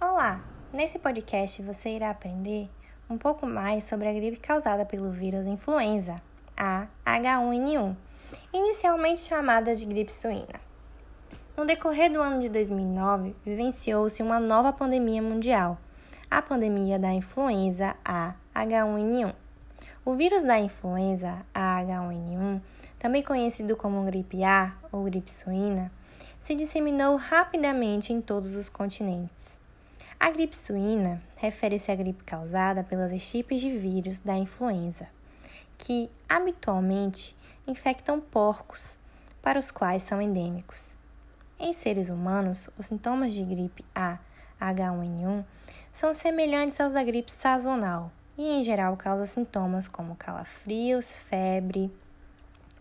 Olá! Nesse podcast você irá aprender um pouco mais sobre a gripe causada pelo vírus influenza, a H1N1, inicialmente chamada de gripe suína. No decorrer do ano de 2009, vivenciou-se uma nova pandemia mundial, a pandemia da influenza A H1N1. O vírus da influenza A H1N1, também conhecido como gripe A ou gripe suína, se disseminou rapidamente em todos os continentes. A gripe suína refere-se à gripe causada pelas estirpes de vírus da influenza, que habitualmente infectam porcos, para os quais são endêmicos. Em seres humanos, os sintomas de gripe A H1N1 são semelhantes aos da gripe sazonal e, em geral, causam sintomas como calafrios, febre,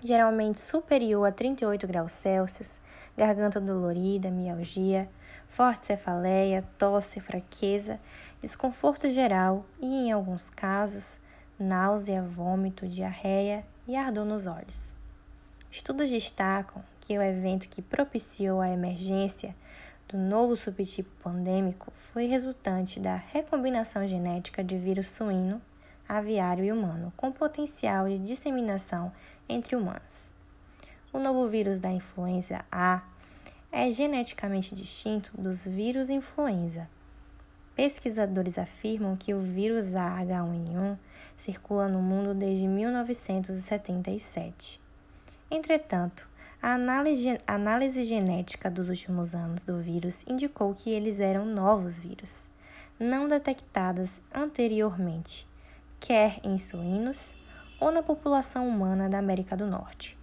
geralmente superior a 38 graus Celsius, garganta dolorida, mialgia, forte cefaleia, tosse, fraqueza, desconforto geral e, em alguns casos, náusea, vômito, diarreia e ardor nos olhos. Estudos destacam que o evento que propiciou a emergência do novo subtipo pandêmico foi resultante da recombinação genética de vírus suíno, aviário e humano, com potencial de disseminação entre humanos. O novo vírus da influenza A é geneticamente distinto dos vírus influenza. Pesquisadores afirmam que o vírus AH1N1 circula no mundo desde 1977. Entretanto, a análise, análise genética dos últimos anos do vírus indicou que eles eram novos vírus, não detectados anteriormente, quer em suínos ou na população humana da América do Norte.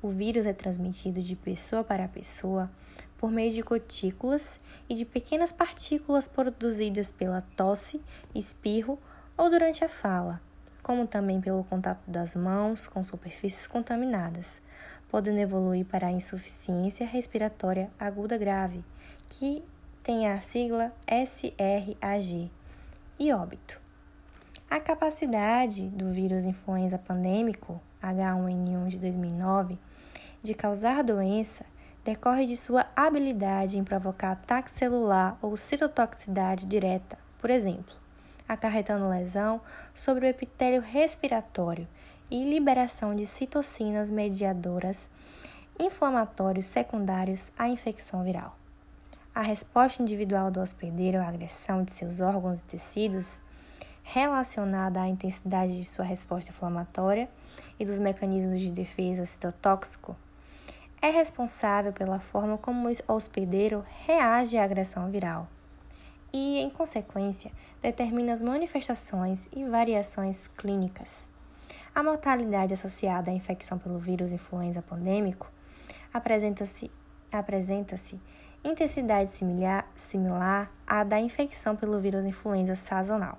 O vírus é transmitido de pessoa para pessoa por meio de gotículas e de pequenas partículas produzidas pela tosse, espirro ou durante a fala, como também pelo contato das mãos com superfícies contaminadas, podendo evoluir para a insuficiência respiratória aguda grave, que tem a sigla SRAG, e óbito. A capacidade do vírus influenza pandêmico H1N1 de 2009 de causar doença decorre de sua habilidade em provocar ataque celular ou citotoxicidade direta, por exemplo, acarretando lesão sobre o epitélio respiratório e liberação de citocinas mediadoras inflamatórios secundários à infecção viral. A resposta individual do hospedeiro à agressão de seus órgãos e tecidos, relacionada à intensidade de sua resposta inflamatória e dos mecanismos de defesa citotóxico, é responsável pela forma como o hospedeiro reage à agressão viral e, em consequência, determina as manifestações e variações clínicas. A mortalidade associada à infecção pelo vírus influenza pandêmico apresenta-se apresenta intensidade similar, similar à da infecção pelo vírus influenza sazonal.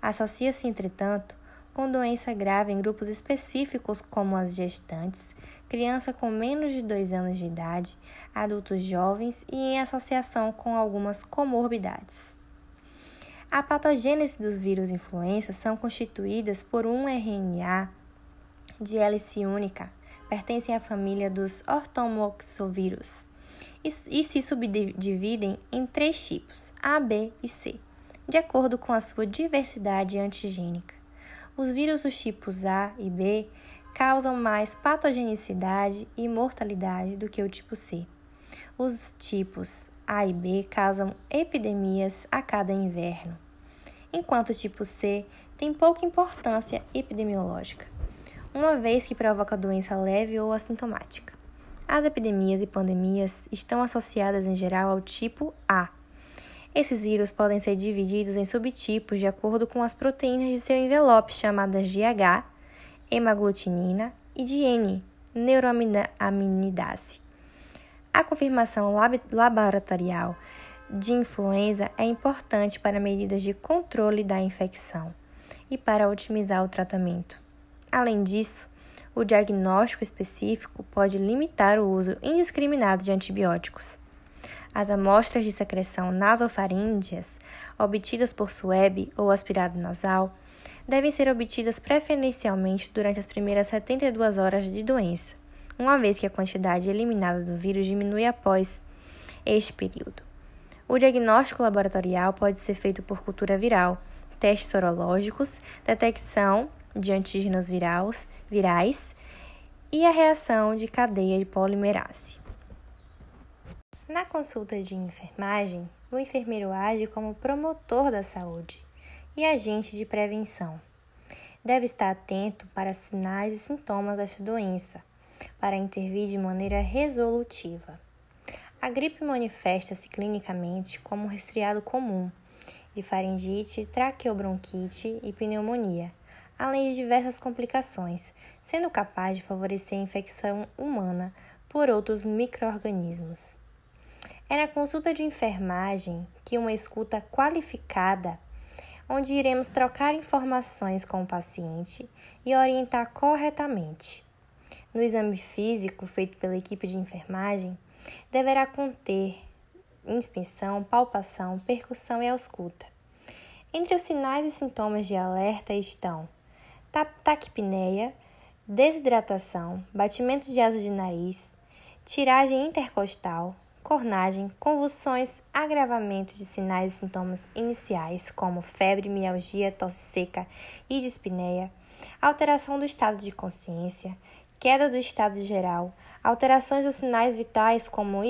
Associa-se, entretanto, com doença grave em grupos específicos como as gestantes, criança com menos de 2 anos de idade, adultos jovens e em associação com algumas comorbidades. A patogênese dos vírus influenza são constituídas por um RNA de hélice única, pertencem à família dos ortomoxovírus e, se subdividem em três tipos, A, B e C, de acordo com a sua diversidade antigênica. Os vírus dos tipos A e B causam mais patogenicidade e mortalidade do que o tipo C. Os tipos A e B causam epidemias a cada inverno, enquanto o tipo C tem pouca importância epidemiológica, uma vez que provoca doença leve ou assintomática. As epidemias e pandemias estão associadas em geral ao tipo A. Esses vírus podem ser divididos em subtipos de acordo com as proteínas de seu envelope, chamadas de H, hemaglutinina, e de N, neuroaminidase. A confirmação lab laboratorial de influenza é importante para medidas de controle da infecção e para otimizar o tratamento. Além disso, o diagnóstico específico pode limitar o uso indiscriminado de antibióticos. As amostras de secreção nasofaríngeas obtidas por SWAB ou aspirado nasal devem ser obtidas preferencialmente durante as primeiras 72 horas de doença, uma vez que a quantidade eliminada do vírus diminui após este período. O diagnóstico laboratorial pode ser feito por cultura viral, testes sorológicos, detecção de antígenos virais, virais e a reação de cadeia de polimerase. Na consulta de enfermagem, o enfermeiro age como promotor da saúde e agente de prevenção. Deve estar atento para sinais e sintomas desta doença, para intervir de maneira resolutiva. A gripe manifesta-se clinicamente como um resfriado comum, de faringite, traqueobronquite e pneumonia, além de diversas complicações, sendo capaz de favorecer a infecção humana por outros microorganismos. É na consulta de enfermagem que uma escuta qualificada, onde iremos trocar informações com o paciente e orientar corretamente. No exame físico feito pela equipe de enfermagem, deverá conter inspeção, palpação, percussão e ausculta. Entre os sinais e sintomas de alerta estão taquipneia, desidratação, batimento de asas de nariz, tiragem intercostal, cornagem, convulsões, agravamento de sinais e sintomas iniciais, como febre, mialgia, tosse seca e dispneia, alteração do estado de consciência, queda do estado geral, alterações dos sinais vitais como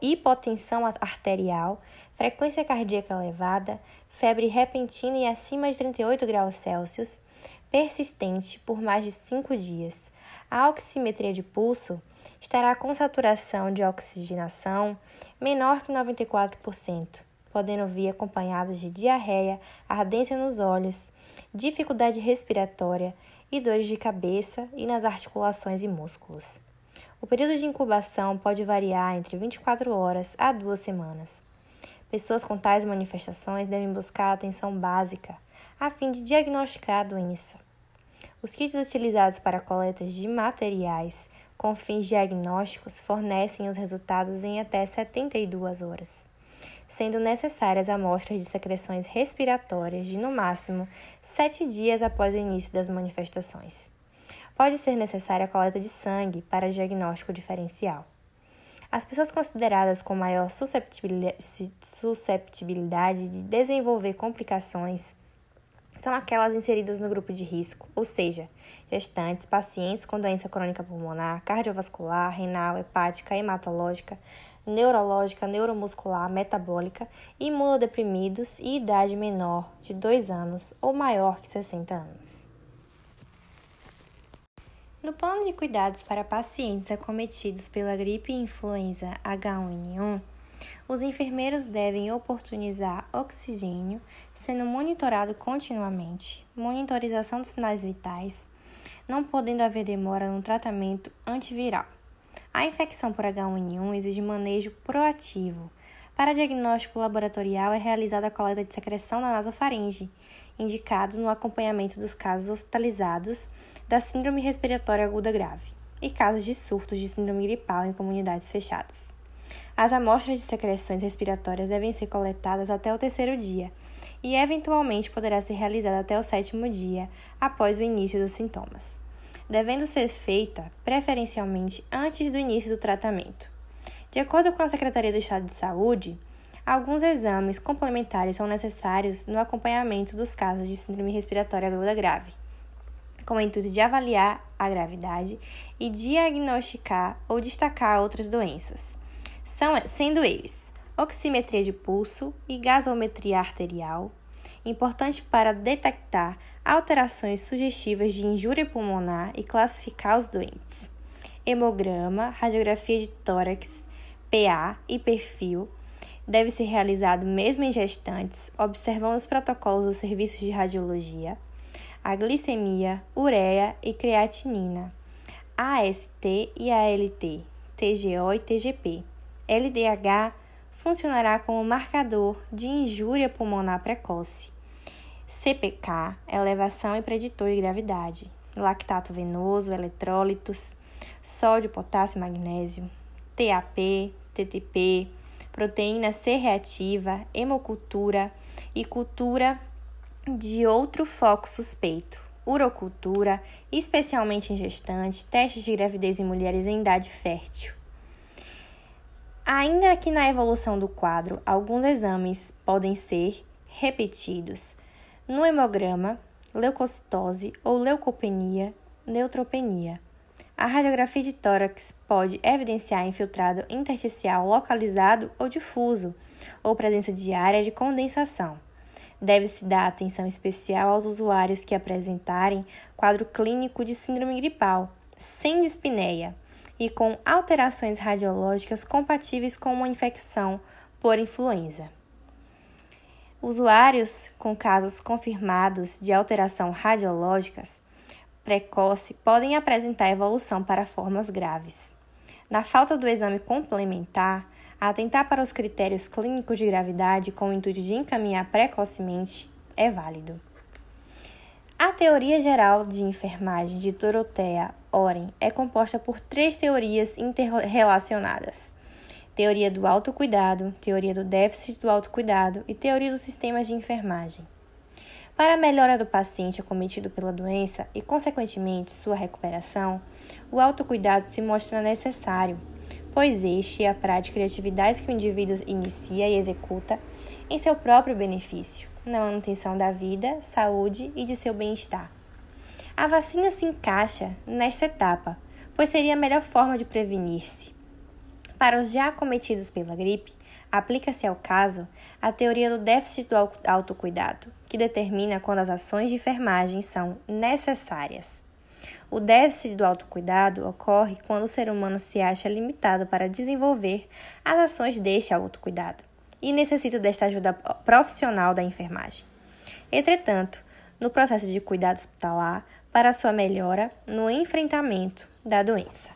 hipotensão arterial, frequência cardíaca elevada, febre repentina e acima de 38 graus Celsius, persistente por mais de 5 dias. A oximetria de pulso estará com saturação de oxigenação menor que 94%, podendo vir acompanhados de diarreia, ardência nos olhos, dificuldade respiratória e dores de cabeça e nas articulações e músculos. O período de incubação pode variar entre 24 horas a duas semanas. Pessoas com tais manifestações devem buscar atenção básica a fim de diagnosticar a doença. Os kits utilizados para coletas de materiais com fins diagnósticos fornecem os resultados em até 72 horas, sendo necessárias amostras de secreções respiratórias de no máximo 7 dias após o início das manifestações. Pode ser necessária a coleta de sangue para diagnóstico diferencial. As pessoas consideradas com maior susceptibilidade de desenvolver complicações são aquelas inseridas no grupo de risco, ou seja, gestantes, pacientes com doença crônica pulmonar, cardiovascular, renal, hepática, hematológica, neurológica, neuromuscular, metabólica, imunodeprimidos e idade menor de 2 anos ou maior que 60 anos. No plano de cuidados para pacientes acometidos pela gripe influenza H1N1, os enfermeiros devem oportunizar oxigênio, sendo monitorado continuamente, monitorização dos sinais vitais, não podendo haver demora no tratamento antiviral. A infecção por H1N1 exige manejo proativo. Para diagnóstico laboratorial é realizada a coleta de secreção na nasofaringe, indicado no acompanhamento dos casos hospitalizados da síndrome respiratória aguda grave e casos de surtos de síndrome gripal em comunidades fechadas. As amostras de secreções respiratórias devem ser coletadas até o terceiro dia e, eventualmente, poderá ser realizada até o sétimo dia após o início dos sintomas, devendo ser feita preferencialmente antes do início do tratamento. De acordo com a Secretaria do Estado de Saúde, alguns exames complementares são necessários no acompanhamento dos casos de síndrome respiratória aguda grave, com o intuito de avaliar a gravidade e diagnosticar ou destacar outras doenças são, sendo eles oximetria de pulso e gasometria arterial, importante para detectar alterações sugestivas de injúria pulmonar e classificar os doentes. Hemograma, radiografia de tórax, PA e perfil deve ser realizado mesmo em gestantes, observando os protocolos dos serviços de radiologia, a glicemia, ureia e creatinina, AST e ALT, TGO e TGP LDH funcionará como marcador de injúria pulmonar precoce. CPK, elevação e preditor de gravidade. Lactato venoso, eletrólitos, sódio, potássio magnésio. TAP, TTP, proteína C reativa, hemocultura e cultura de outro foco suspeito. Urocultura, especialmente em gestantes, testes de gravidez em mulheres em idade fértil. Ainda que na evolução do quadro, alguns exames podem ser repetidos. No hemograma, leucocitose ou leucopenia, neutropenia. A radiografia de tórax pode evidenciar infiltrado intersticial localizado ou difuso, ou presença de área de condensação. Deve-se dar atenção especial aos usuários que apresentarem quadro clínico de síndrome gripal, sem dispneia e com alterações radiológicas compatíveis com uma infecção por influenza. Usuários com casos confirmados de alteração radiológicas precoce podem apresentar evolução para formas graves. Na falta do exame complementar, atentar para os critérios clínicos de gravidade com o intuito de encaminhar precocemente é válido. A teoria geral de enfermagem de Dorothea Oren é composta por três teorias interrelacionadas: teoria do autocuidado, teoria do déficit do autocuidado e teoria dos sistemas de enfermagem. Para a melhora do paciente acometido pela doença e, consequentemente, sua recuperação, o autocuidado se mostra necessário, pois este é a prática de atividades que o indivíduo inicia e executa em seu próprio benefício, na manutenção da vida, saúde e de seu bem-estar. A vacina se encaixa nesta etapa, pois seria a melhor forma de prevenir-se. Para os já acometidos pela gripe, aplica-se ao caso a teoria do déficit do autocuidado, que determina quando as ações de enfermagem são necessárias. O déficit do autocuidado ocorre quando o ser humano se acha limitado para desenvolver as ações deste autocuidado e necessita desta ajuda profissional da enfermagem. Entretanto, no processo de cuidado hospitalar, para sua melhora no enfrentamento da doença.